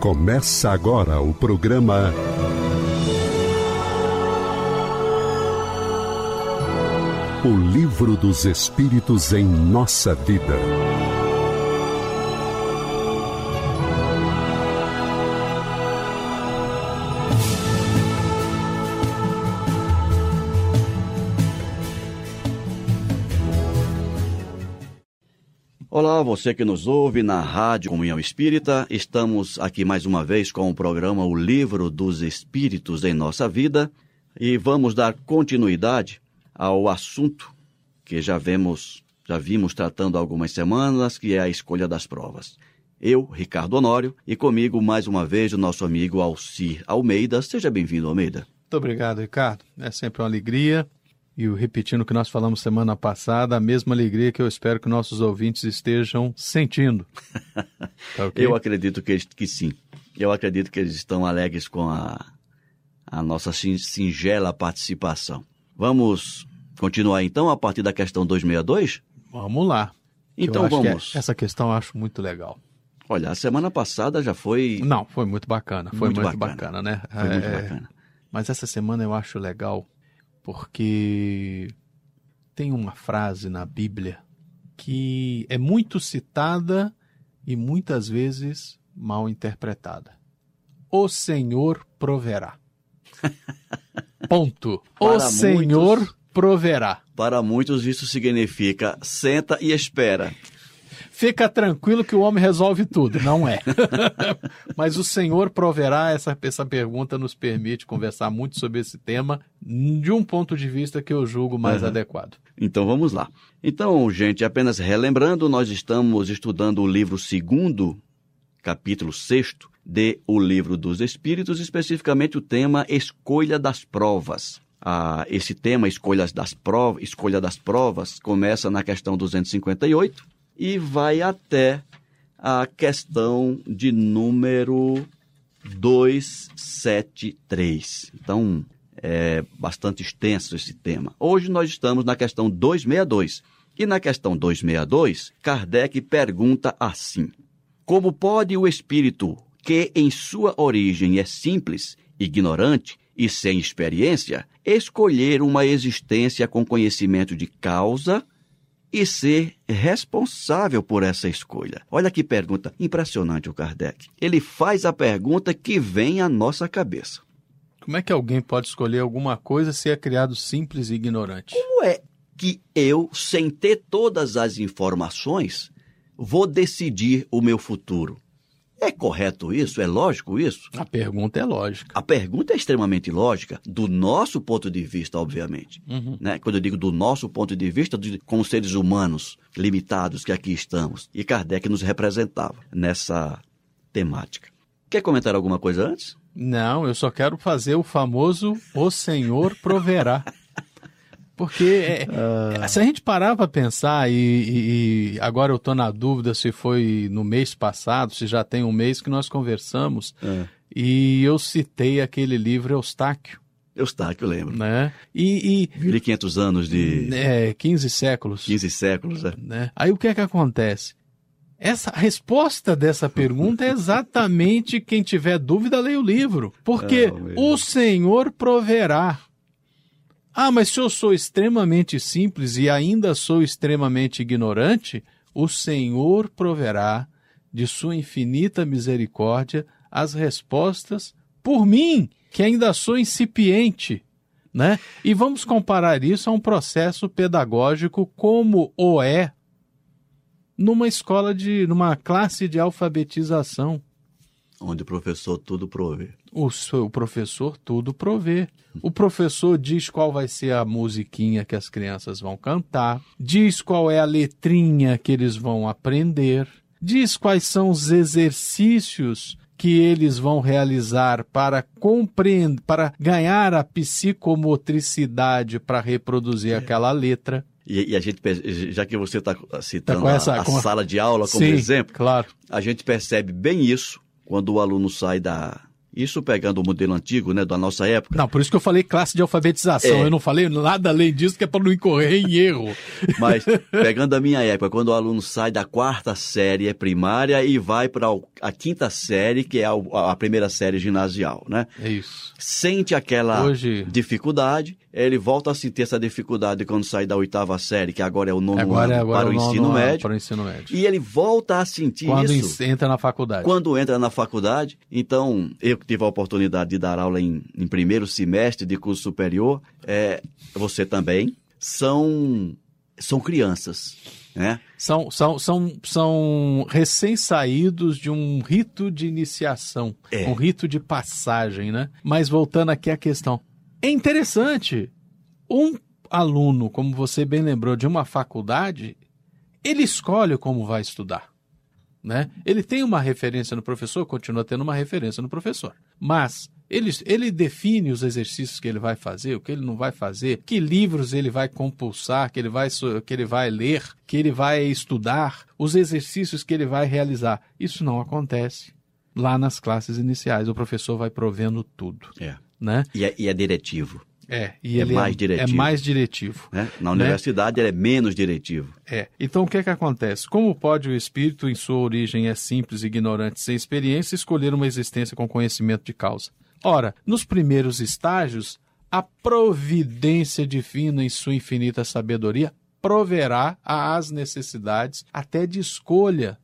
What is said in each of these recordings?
Começa agora o programa O Livro dos Espíritos em Nossa Vida. Você que nos ouve na Rádio Comunhão Espírita. Estamos aqui mais uma vez com o programa O Livro dos Espíritos em Nossa Vida e vamos dar continuidade ao assunto que já vemos, já vimos tratando há algumas semanas, que é a escolha das provas. Eu, Ricardo Honório, e comigo mais uma vez o nosso amigo Alcir Almeida. Seja bem-vindo, Almeida. Muito obrigado, Ricardo. É sempre uma alegria. E repetindo o que nós falamos semana passada, a mesma alegria que eu espero que nossos ouvintes estejam sentindo. Tá okay? Eu acredito que, que sim. Eu acredito que eles estão alegres com a, a nossa singela participação. Vamos continuar então a partir da questão 262? Vamos lá. Então vamos. Que essa questão eu acho muito legal. Olha, a semana passada já foi. Não, foi muito bacana. Foi muito, muito bacana. bacana. né? Foi é, muito bacana. Mas essa semana eu acho legal porque tem uma frase na Bíblia que é muito citada e muitas vezes mal interpretada. O Senhor proverá. Ponto. o Senhor muitos, proverá. Para muitos isso significa senta e espera. Fica tranquilo que o homem resolve tudo. Não é. Mas o Senhor proverá, essa, essa pergunta nos permite conversar muito sobre esse tema de um ponto de vista que eu julgo mais uhum. adequado. Então vamos lá. Então, gente, apenas relembrando, nós estamos estudando o livro segundo, capítulo sexto, de O Livro dos Espíritos, especificamente o tema Escolha das Provas. Ah, esse tema, escolha das, provas, escolha das provas, começa na questão 258 e vai até a questão de número 273. Então, é bastante extenso esse tema. Hoje nós estamos na questão 262. E na questão 262, Kardec pergunta assim: Como pode o espírito, que em sua origem é simples, ignorante e sem experiência, escolher uma existência com conhecimento de causa e ser responsável por essa escolha. Olha que pergunta impressionante o Kardec. Ele faz a pergunta que vem à nossa cabeça. Como é que alguém pode escolher alguma coisa se é criado simples e ignorante? Como é que eu, sem ter todas as informações, vou decidir o meu futuro? É correto isso? É lógico isso? A pergunta é lógica. A pergunta é extremamente lógica, do nosso ponto de vista, obviamente. Uhum. Né? Quando eu digo do nosso ponto de vista, de, como seres humanos limitados que aqui estamos. E Kardec nos representava nessa temática. Quer comentar alguma coisa antes? Não, eu só quero fazer o famoso O Senhor proverá. Porque é, uh... se a gente parar para pensar, e, e, e, agora eu estou na dúvida se foi no mês passado, se já tem um mês que nós conversamos, uh. e eu citei aquele livro Eustáquio. Eustáquio, lembro. Né? E, e 1500 anos de... É, 15 séculos. 15 séculos, é. Né? Aí o que é que acontece? Essa a resposta dessa pergunta é exatamente quem tiver dúvida, leia o livro. Porque ah, o Senhor proverá. Ah, mas se eu sou extremamente simples e ainda sou extremamente ignorante, o Senhor proverá de sua infinita misericórdia as respostas por mim, que ainda sou incipiente. Né? E vamos comparar isso a um processo pedagógico como o é numa escola de, numa classe de alfabetização. Onde o professor tudo provê. O, o professor tudo provê. O professor diz qual vai ser a musiquinha que as crianças vão cantar, diz qual é a letrinha que eles vão aprender, diz quais são os exercícios que eles vão realizar para compreender, para ganhar a psicomotricidade para reproduzir é. aquela letra. E, e, a gente, já que você está citando tá essa, a, a sala de aula como Sim, exemplo, claro. a gente percebe bem isso quando o aluno sai da. Isso pegando o modelo antigo, né, da nossa época. Não, por isso que eu falei classe de alfabetização. É. Eu não falei nada além disso, que é para não incorrer em erro. Mas, pegando a minha época, quando o aluno sai da quarta série primária e vai para a quinta série, que é a, a, primeira série ginasial, né? É isso. Sente aquela Hoje... dificuldade, ele volta a sentir essa dificuldade quando sai da oitava série, que agora é o nono agora, ano agora para, o nono ensino ano médio, para o ensino médio. E ele volta a sentir quando isso entra na faculdade. quando entra na faculdade. Então, eu que tive a oportunidade de dar aula em, em primeiro semestre de curso superior, é, você também, são, são crianças. Né? São, são, são, são recém-saídos de um rito de iniciação, É. um rito de passagem, né? Mas voltando aqui à questão. É interessante. Um aluno, como você bem lembrou, de uma faculdade, ele escolhe como vai estudar. Né? Ele tem uma referência no professor, continua tendo uma referência no professor. Mas ele, ele define os exercícios que ele vai fazer, o que ele não vai fazer, que livros ele vai compulsar, que ele vai, que ele vai ler, que ele vai estudar, os exercícios que ele vai realizar. Isso não acontece lá nas classes iniciais. O professor vai provendo tudo. É. Né? E, é, e é diretivo. É, e É ele mais é diretivo. mais diretivo. Né? Na universidade ele é menos diretivo. É. Então o que é que acontece? Como pode o espírito, em sua origem é simples, ignorante, sem experiência, escolher uma existência com conhecimento de causa? Ora, nos primeiros estágios, a providência divina, em sua infinita sabedoria, proverá às necessidades até de escolha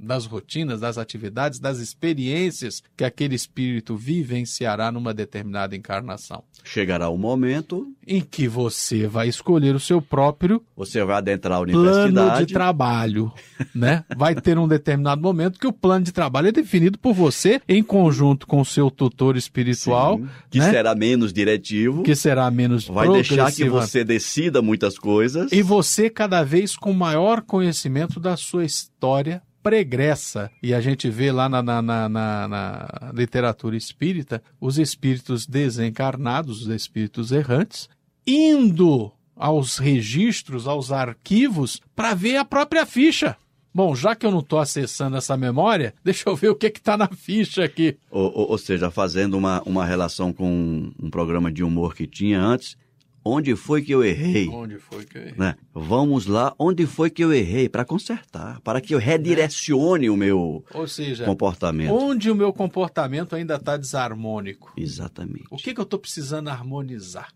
das rotinas, das atividades, das experiências que aquele espírito vivenciará numa determinada encarnação, Chegará o momento, em que você vai escolher o seu próprio você vai adentrar a plano universidade. de trabalho, né? Vai ter um determinado momento que o plano de trabalho é definido por você em conjunto com o seu tutor espiritual, Sim, que né? será menos diretivo, que será menos vai deixar que você decida muitas coisas. e você cada vez com maior conhecimento da sua história pregressa. E a gente vê lá na, na, na, na- literatura espírita os espíritos desencarnados, os espíritos errantes, indo aos registros, aos arquivos, para ver a própria ficha. Bom, já que eu não estou acessando essa memória, deixa eu ver o que está na ficha aqui. Ou, ou- ou seja, fazendo uma, uma relação com um, um programa de humor que tinha antes, onde foi que eu errei? Onde foi que eu errei? Né? Vamos lá, onde foi que eu errei? Para consertar, para que eu redirecione o meu seja, comportamento. onde o meu comportamento ainda está desarmônico? Exatamente. O que, que eu estou precisando harmonizar?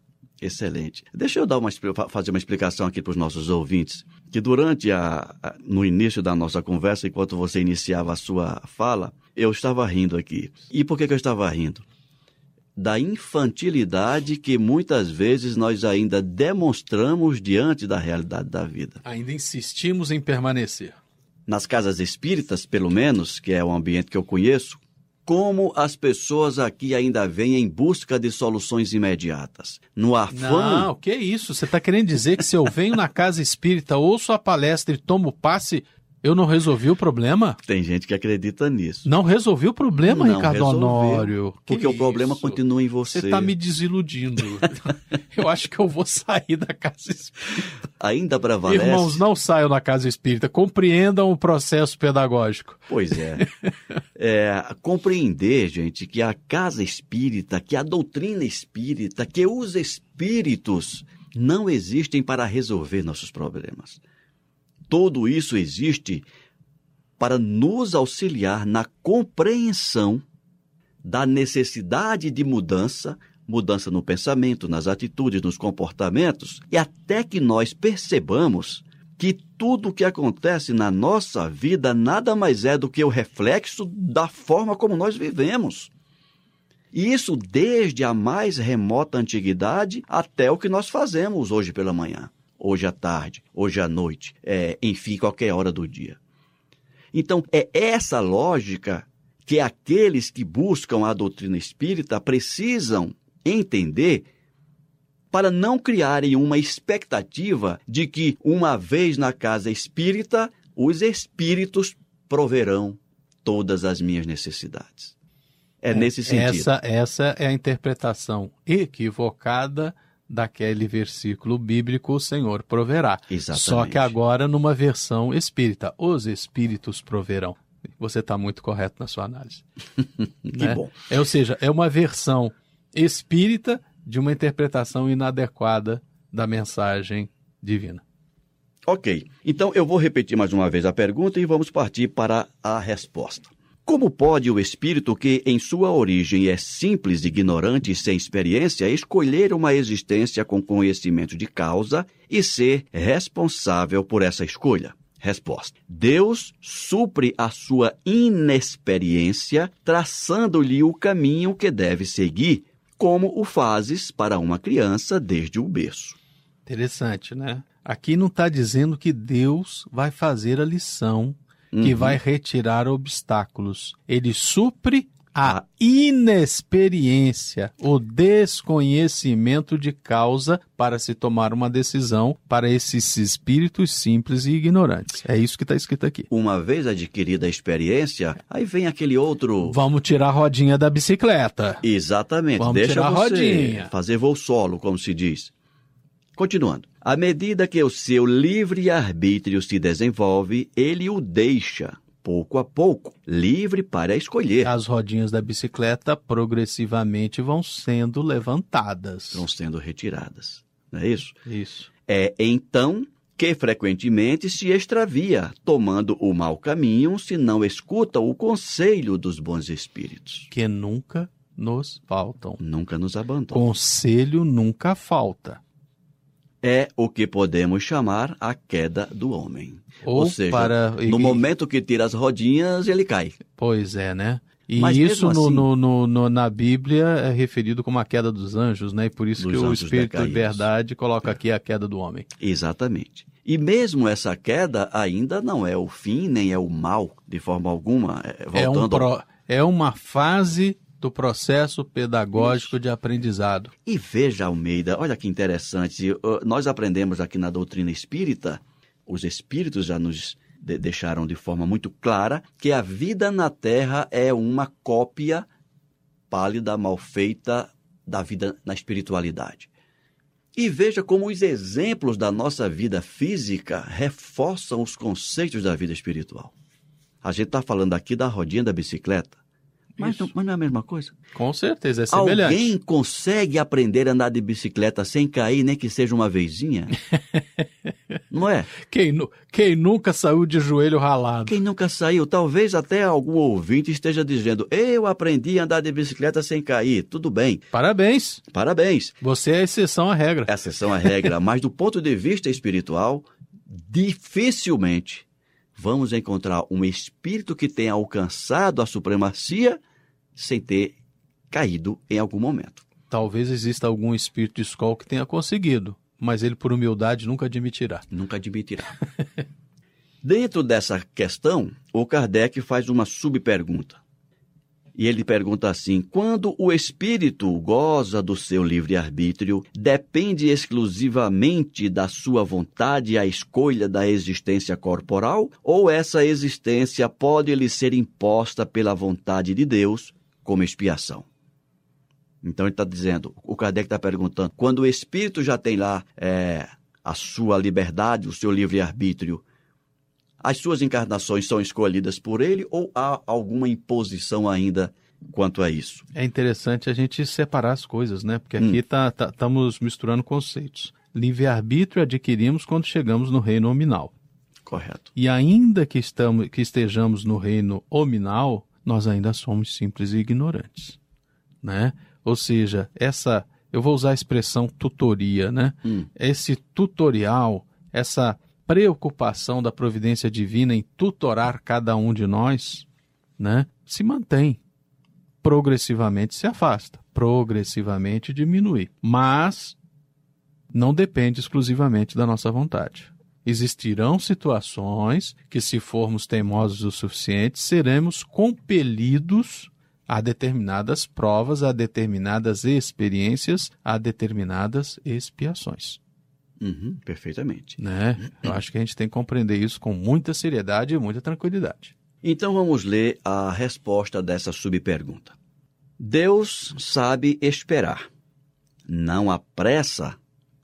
Excelente. Deixa eu dar uma, fazer uma explicação aqui para os nossos ouvintes, que durante a, a- no início da nossa conversa, enquanto você iniciava a sua fala, eu estava rindo aqui. E por que, que eu estava rindo? Da infantilidade que muitas vezes nós ainda demonstramos diante da realidade da vida. Ainda insistimos em permanecer. Nas casas espíritas, pelo menos, que é o ambiente que eu conheço, como as pessoas aqui ainda vêm em busca de soluções imediatas. No afã Não, que isso? Você está querendo dizer que se eu venho na casa espírita, ouço a palestra e tomo passe, eu não resolvi o problema? Tem gente que acredita nisso. Não resolvi o problema, Não Ricardo resolveu, Honório. Que Porque o problema isso? continua em você. Você está me desiludindo. eu acho que eu vou sair da casa espírita. Ainda prevalece. Irmãos, não saiam da casa espírita. Compreendam o processo pedagógico. Pois é. é. Compreender, gente, que a casa espírita, que a doutrina espírita, que os espíritos não existem para resolver nossos problemas. Tudo isso existe para nos auxiliar na compreensão da necessidade de mudança, mudança no pensamento, nas atitudes, nos comportamentos, e até que nós percebamos que tudo o que acontece na nossa vida nada mais é do que o reflexo da forma como nós vivemos. E isso desde a mais remota antiguidade até o que nós fazemos hoje pela manhã, hoje à tarde, hoje à noite, é, enfim, qualquer hora do dia. Então, é essa lógica que aqueles que buscam a doutrina espírita precisam entender para não criarem uma expectativa de que, uma vez na casa espírita, os espíritos proverão todas as minhas necessidades. É, nesse sentido. Essa, essa é a interpretação equivocada daquele versículo bíblico, o Senhor proverá. Exatamente. Só que agora numa versão espírita, os espíritos proverão. Você está muito correto na sua análise. Que bom. É, ou seja, é uma versão espírita de uma interpretação inadequada da mensagem divina. Ok. Então eu vou repetir mais uma vez a pergunta e vamos partir para a resposta. Como pode o espírito, que em sua origem é simples, ignorante e sem experiência, escolher uma existência com conhecimento de causa e ser responsável por essa escolha? Resposta: Deus supre a sua inexperiência, traçando-lhe o caminho que deve seguir, como o fazes para uma criança desde o berço. Interessante, né? Aqui não está dizendo que Deus vai fazer a lição, que Uhum. vai retirar obstáculos. Ele supre a inexperiência, o desconhecimento de causa para se tomar uma decisão para esses espíritos simples e ignorantes. É isso que está escrito aqui. Uma vez adquirida a experiência, aí vem aquele outro. Vamos tirar a rodinha da bicicleta. Exatamente. Vamos Deixa tirar a rodinha. fazer voo solo, como se diz. Continuando. À medida que o seu livre arbítrio se desenvolve, ele o deixa, pouco a pouco, livre para escolher. As rodinhas da bicicleta progressivamente vão sendo levantadas. Estão sendo retiradas. Não é isso? Isso. É então que frequentemente se extravia, tomando o mau caminho se não escuta o conselho dos bons espíritos. Que nunca nos faltam. Nunca nos abandona. Conselho nunca falta. É o que podemos chamar a queda do homem. Ou, Ou seja, para. No momento que tira as rodinhas, ele cai. Pois é, né? E Mas isso assim- no- no- no- na Bíblia é referido como a queda dos anjos, né? E por isso que o Espírito de verdade coloca aqui a queda do homem. Exatamente. E mesmo essa queda ainda não é o fim, nem é o mal, de forma alguma. É, É, um voltando ao- pro- é uma fase do processo pedagógico de aprendizado. E veja, Almeida, olha que interessante. Nós aprendemos aqui na doutrina espírita, os espíritos já nos de- deixaram de forma muito clara que a vida na Terra é uma cópia pálida, mal feita da vida na espiritualidade. E veja como os exemplos da nossa vida física reforçam os conceitos da vida espiritual. A gente está falando aqui da rodinha da bicicleta, mas não, mas não é a mesma coisa. Com certeza, é semelhante. Alguém consegue aprender a andar de bicicleta sem cair, nem que seja uma vezinha? Não é? Quem, quem nunca saiu de joelho ralado? Quem nunca saiu, talvez até algum ouvinte esteja dizendo: Eu aprendi a andar de bicicleta sem cair. Tudo bem, Parabéns. parabéns. Você é exceção à regra. É exceção à regra, mas do ponto de vista espiritual, dificilmente vamos encontrar um espírito que tenha alcançado a supremacia sem ter caído em algum momento. Talvez exista algum espírito de escola que tenha conseguido, mas ele, por humildade, nunca admitirá. Nunca admitirá. Dentro dessa questão, o Kardec faz uma subpergunta. E ele pergunta assim: quando o espírito goza do seu livre-arbítrio, depende exclusivamente da sua vontade a escolha da existência corporal? Ou essa existência pode lhe ser imposta pela vontade de Deus como expiação? Então ele está dizendo, o Kardec está perguntando, quando o espírito já tem lá é, a sua liberdade, o seu livre-arbítrio, as suas encarnações são escolhidas por ele ou há alguma imposição ainda quanto a isso? É interessante a gente separar as coisas, né? Porque Hum. aqui tá, tá- estamos misturando conceitos. Livre-arbítrio adquirimos quando chegamos no reino nominal. Correto. E ainda que, estamos, que estejamos no reino nominal, nós ainda somos simples e ignorantes, né? Ou seja, essa, eu vou usar a expressão tutoria, né? Hum. Esse tutorial, essa preocupação da providência divina em tutorar cada um de nós, né? Se mantém. Progressivamente se afasta, progressivamente diminui, mas não depende exclusivamente da nossa vontade. Existirão situações que, se formos teimosos o suficiente, seremos compelidos a determinadas provas, a determinadas experiências, a determinadas expiações. Uhum, perfeitamente. Né? Eu acho que a gente tem que compreender isso com muita seriedade e muita tranquilidade. Então vamos ler a resposta dessa subpergunta. Deus sabe esperar, não apressa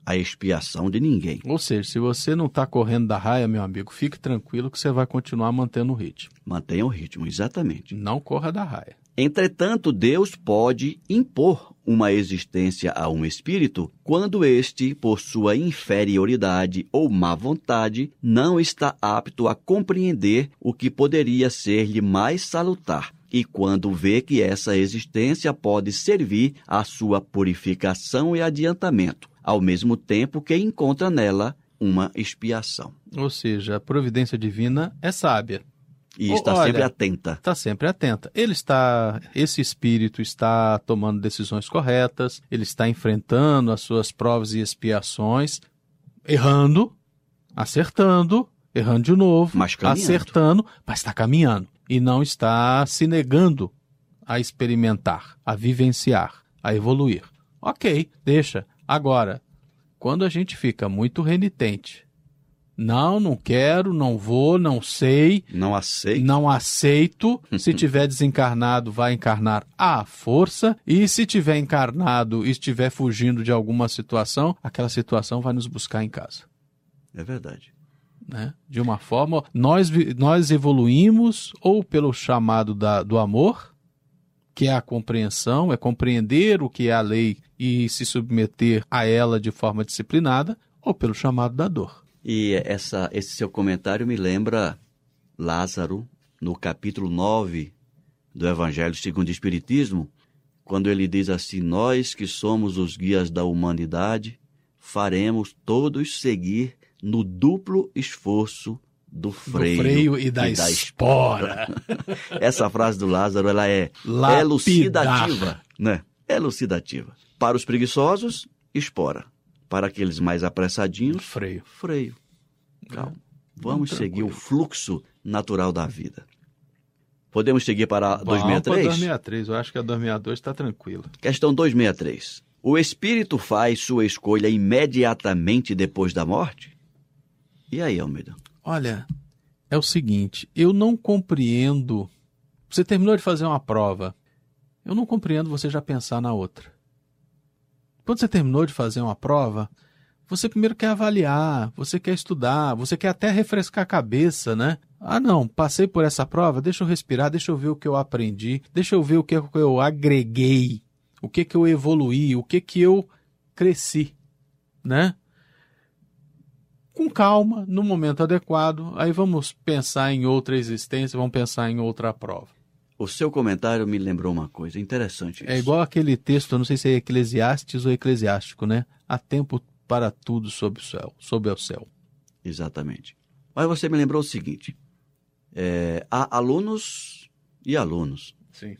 a expiação de ninguém. Ou seja, se você não está correndo da raia, meu amigo, fique tranquilo que você vai continuar mantendo o ritmo. Mantenha o ritmo, exatamente. Não corra da raia. Entretanto, Deus pode impor uma existência a um espírito quando este, por sua inferioridade ou má vontade, não está apto a compreender o que poderia ser-lhe mais salutar, e quando vê que essa existência pode servir à sua purificação e adiantamento, ao mesmo tempo que encontra nela uma expiação. Ou seja, a providência divina é sábia. E está Olha, sempre atenta. Está sempre atenta. Ele está, esse espírito está tomando decisões corretas, ele está enfrentando as suas provas e expiações, errando, acertando, errando de novo, Mas acertando, mas está caminhando e não está se negando a experimentar, a vivenciar, a evoluir. Ok, deixa. Agora, quando a gente fica muito renitente, não, não quero, não vou, não sei, Não aceita. não aceito. Se tiver desencarnado, vai encarnar à força. E se tiver encarnado e estiver fugindo de alguma situação, aquela situação vai nos buscar em casa. É verdade. Né? De uma forma, nós, nós evoluímos ou pelo chamado da, do amor, que é a compreensão, é compreender o que é a lei e se submeter a ela de forma disciplinada, ou pelo chamado da dor. E essa, esse seu comentário me lembra Lázaro, no capítulo 9 do Evangelho segundo o Espiritismo, quando ele diz assim: Nós que somos os guias da humanidade, faremos todos seguir no duplo esforço do freio, do freio e da, espora. Essa frase do Lázaro ela é Lapidar. elucidativa, né? Elucidativa. Para os preguiçosos, espora. Para aqueles mais apressadinhos, Freio. freio. Calma. Vamos Vamos seguir o fluxo natural da vida. Podemos seguir para pra 263? 263. Eu acho que a 262 está tranquila. Questão 263. O espírito faz sua escolha imediatamente depois da morte? E aí, Almeida? Olha, é o seguinte, eu não compreendo. Você terminou de fazer uma prova. Eu não compreendo você já pensar na outra. Quando você terminou de fazer uma prova, você primeiro quer avaliar, você quer estudar, você quer até refrescar a cabeça, né? Ah, não, passei por essa prova, deixa eu respirar, deixa eu ver o que eu aprendi, deixa eu ver o que eu agreguei, o que que eu evoluí, o que que eu cresci, né? Com calma, no momento adequado, aí vamos pensar em outra existência, vamos pensar em outra prova. O seu comentário me lembrou uma coisa interessante. É isso. igual aquele texto, não sei se é Eclesiastes ou Eclesiástico, né? Há tempo para tudo sob o céu, sob o céu. Exatamente. Mas você me lembrou o seguinte: é, há alunos e alunos. Sim.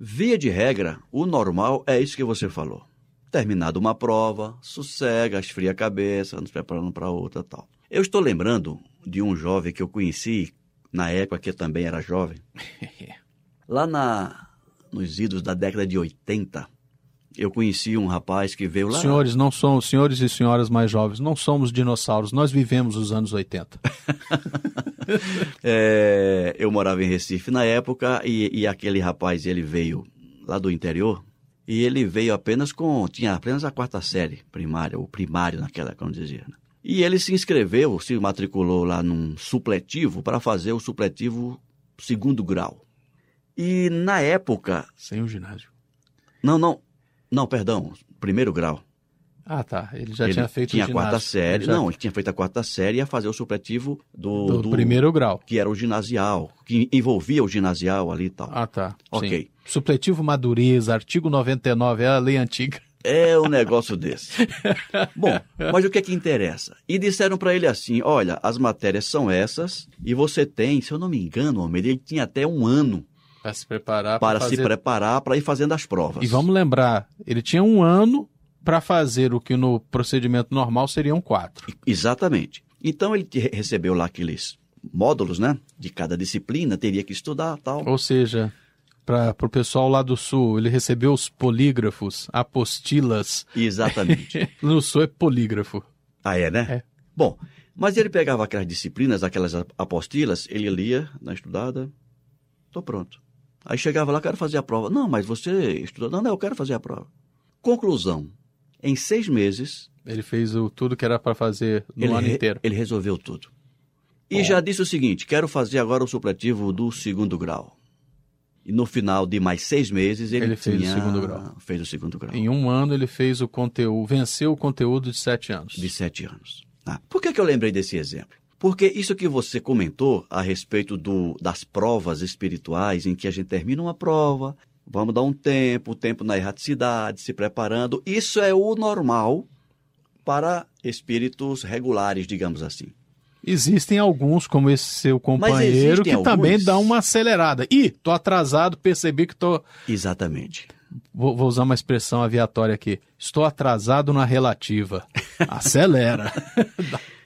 Via de regra, o normal é isso que você falou. Terminada uma prova, sossega, esfria a cabeça, nos preparando para outra tal. Eu estou lembrando de um jovem que eu conheci na época que eu também era jovem. Lá na, nos idos da década de 80, eu conheci um rapaz que veio lá. Senhores, não somos, senhores e senhoras mais jovens, não somos dinossauros, nós vivemos os anos 80. É, eu morava em Recife na época e, e aquele rapaz ele veio lá do interior e ele veio apenas com tinha apenas a quarta série primária ou primário naquela como dizia. né? E ele se inscreveu, se matriculou lá num supletivo para fazer o supletivo segundo grau. E na época, Sem o ginásio. não, não, não, perdão, primeiro grau. Ah, tá. Ele já ele tinha feito tinha o a quarta ginásio. série, Ele já- não, ele tinha feito a quarta série e ia fazer o supletivo do, do, primeiro grau. que era o ginasial, que envolvia o ginasial ali e tal. Ah, tá. Ok. Sim. Supletivo Madureza, artigo 99, é a lei antiga. É um negócio desse. Bom, mas o que é que interessa? E disseram para ele assim: olha, as matérias são essas e você tem, se eu não me engano, Almeida, ele tinha até um ano Para se preparar para fazer... se preparar para ir fazendo as provas. E vamos lembrar, ele tinha um ano para fazer o que no procedimento normal seriam quatro. Exatamente. Então ele recebeu lá aqueles módulos, né? De cada disciplina, teria que estudar tal. Ou seja, para o pessoal lá do sul, ele recebeu os polígrafos, apostilas. Exatamente. No sul é polígrafo. Ah, é, né? É. Bom, mas ele pegava aquelas disciplinas, aquelas apostilas, ele lia na estudada, tô pronto. Aí chegava lá, quero fazer a prova. Não, mas você estudou. Não, não, eu quero fazer a prova. Conclusão. Em seis meses, Ele fez o, tudo que era para fazer no ano re- inteiro. ele resolveu tudo. E Bom. já disse o seguinte, quero fazer agora o supletivo do segundo grau. E no final de mais seis meses ele, Ele fez o tinha- segundo grau. Fez o segundo grau. Em um ano ele fez o conteúdo, venceu o conteúdo de sete anos. de sete anos. Ah, por que, que eu lembrei desse exemplo? Porque isso que você comentou a respeito do, das provas espirituais, em que a gente termina uma prova, vamos dar um tempo, tempo na erraticidade, se preparando, isso é o normal para espíritos regulares, digamos assim. Existem alguns, como esse seu companheiro, que existem também alguns- dá uma acelerada. Ih, tô atrasado, percebi que tô. Exatamente. Vou, vou usar uma expressão aviatória aqui. Estou atrasado na relativa. Acelera.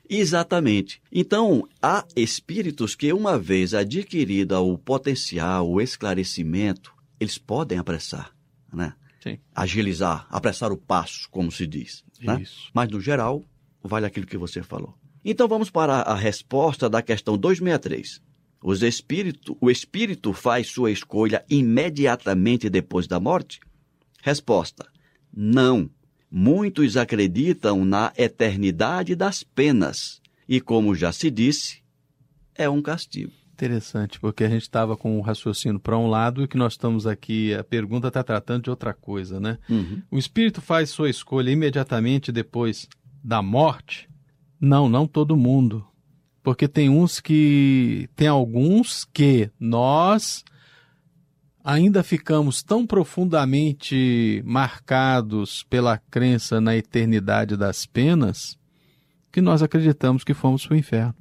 Exatamente. Então, há espíritos que, uma vez adquirida o potencial, o esclarecimento, eles podem apressar, né? Sim. Agilizar, apressar o passo, como se diz. Né? Isso. Mas, no geral, vale aquilo que você falou. Então, vamos para a resposta da questão 263. Os espírito, o espírito faz sua escolha imediatamente depois da morte? Resposta: não. Muitos acreditam na eternidade das penas. E, como já se disse, é um castigo. Interessante, porque a gente estava com o raciocínio para um lado e que nós estamos aqui, a pergunta está tratando de outra coisa, né? O espírito faz sua escolha imediatamente depois da morte? Não, não todo mundo. Porque tem uns que. Tem alguns que nós ainda ficamos tão profundamente marcados pela crença na eternidade das penas que nós acreditamos que fomos para o inferno.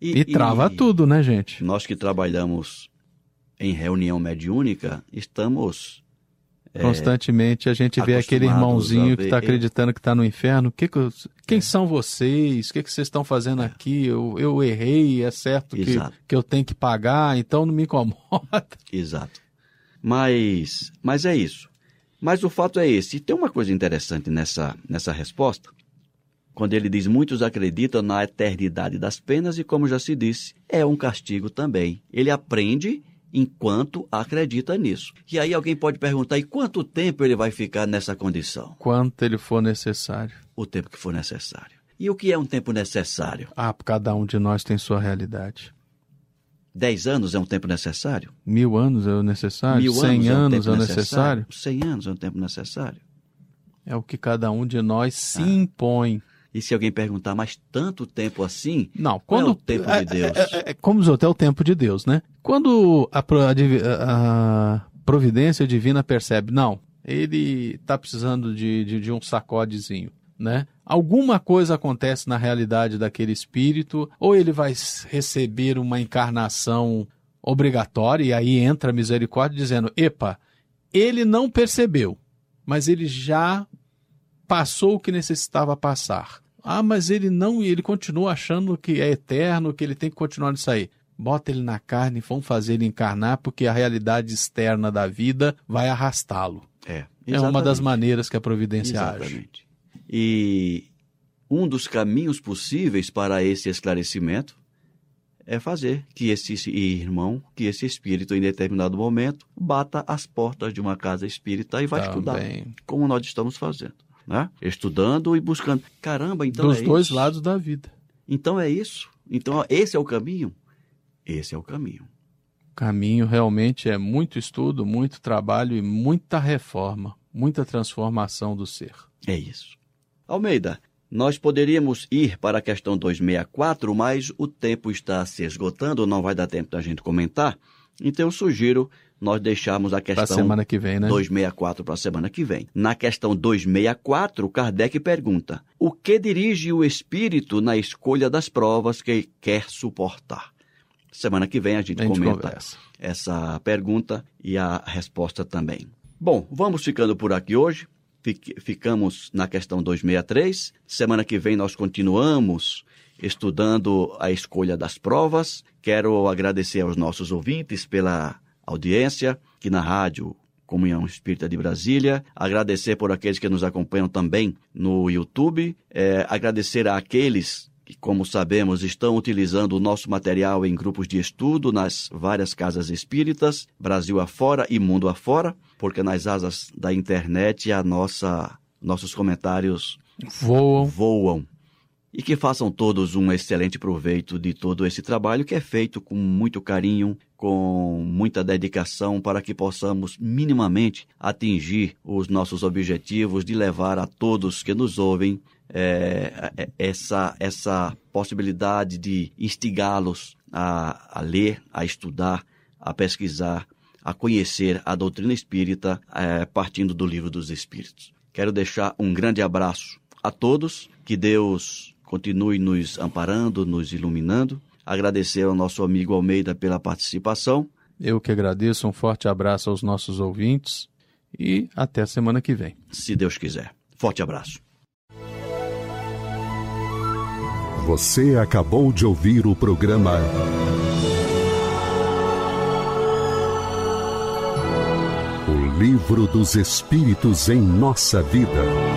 E, trava tudo, né, gente? Nós que trabalhamos em reunião mediúnica, estamos Constantemente a gente vê aquele irmãozinho que está acreditando que está no inferno. Que que eu- quem são vocês? O que, que vocês estão fazendo aqui? Eu, eu errei, é certo que, Exato. que eu tenho que pagar, então não me incomoda. Exato. Mas, mas é isso. Mas o fato é esse. E tem uma coisa interessante nessa, nessa resposta. Quando ele diz muitos acreditam na eternidade das penas, e como já se disse, é um castigo também. Ele aprende enquanto acredita nisso. E aí alguém pode perguntar: e quanto tempo ele vai ficar nessa condição? Quanto ele for necessário. O tempo que for necessário. E o que é um tempo necessário? Ah, cada um de nós tem sua realidade. Dez anos é um tempo necessário? Mil anos é o necessário? Mil Cem um anos é tempo o necessário? Cem anos é um tempo necessário? É o que cada um de nós se Ah. impõe. E se alguém perguntar, mas tanto tempo assim? Não, é quando o tempo de é- Deus? é- é- é- como diz outro, é o tempo de Deus, né? Quando a, a a- providência divina percebe, não, ele está precisando de, de, de um sacodezinho, né? Alguma coisa acontece na realidade daquele espírito, ou ele vai receber uma encarnação obrigatória, e aí entra a misericórdia dizendo: epa, ele não percebeu, mas ele já passou o que necessitava passar. Ah, mas ele não, ele continua achando que é eterno, que ele tem que continuar nisso aí. Bota ele na carne e vamos fazer ele encarnar, porque a realidade externa da vida vai arrastá-lo. É, É uma das maneiras que a providência age. Exatamente. E um dos caminhos possíveis para esse esclarecimento é fazer que esse irmão, que esse espírito, em determinado momento, bata as portas de uma casa espírita e vai estudar, Também. como nós estamos fazendo. Né? Estudando e buscando. Caramba, então Dos é dois isso? lados da vida. Então é isso? Então esse é o caminho? Esse é o caminho. O caminho realmente é muito estudo, muito trabalho e muita reforma, muita transformação do ser. É isso. Almeida, nós poderíamos ir para a questão 264, mas o tempo está se esgotando, não vai dar tempo da gente comentar. Então eu sugiro nós deixarmos a Para questão a semana que vem, né? 264 para a semana que vem. Na questão 264, Kardec pergunta: O que dirige o espírito na escolha das provas que quer suportar? Semana que vem a gente, A gente comenta conversa. essa pergunta e a resposta também. Bom, vamos ficando por aqui hoje. Ficamos na questão 263. Semana que vem nós continuamos estudando a escolha das provas. Quero agradecer aos nossos ouvintes pela audiência aqui na rádio Comunhão Espírita de Brasília. Agradecer por aqueles que nos acompanham também no YouTube. É, agradecer àqueles que, como sabemos, estão utilizando o nosso material em grupos de estudo nas várias casas espíritas, Brasil afora e mundo afora, porque nas asas da internet a nossa, nossos comentários Voam. voam. E que façam todos um excelente proveito de todo esse trabalho que é feito com muito carinho, com muita dedicação para que possamos minimamente atingir os nossos objetivos de levar a todos que nos ouvem é, é essa, essa possibilidade de instigá-los a, a ler, a estudar, a pesquisar, a conhecer a doutrina espírita é, partindo do livro dos Espíritos. Quero deixar um grande abraço a todos, que Deus continue nos amparando, nos iluminando. Agradecer ao nosso amigo Almeida pela participação. Eu que agradeço, um forte abraço aos nossos ouvintes e até a semana que vem. Se Deus quiser. Forte abraço. Você acabou de ouvir o programa O Livro dos Espíritos em Nossa Vida.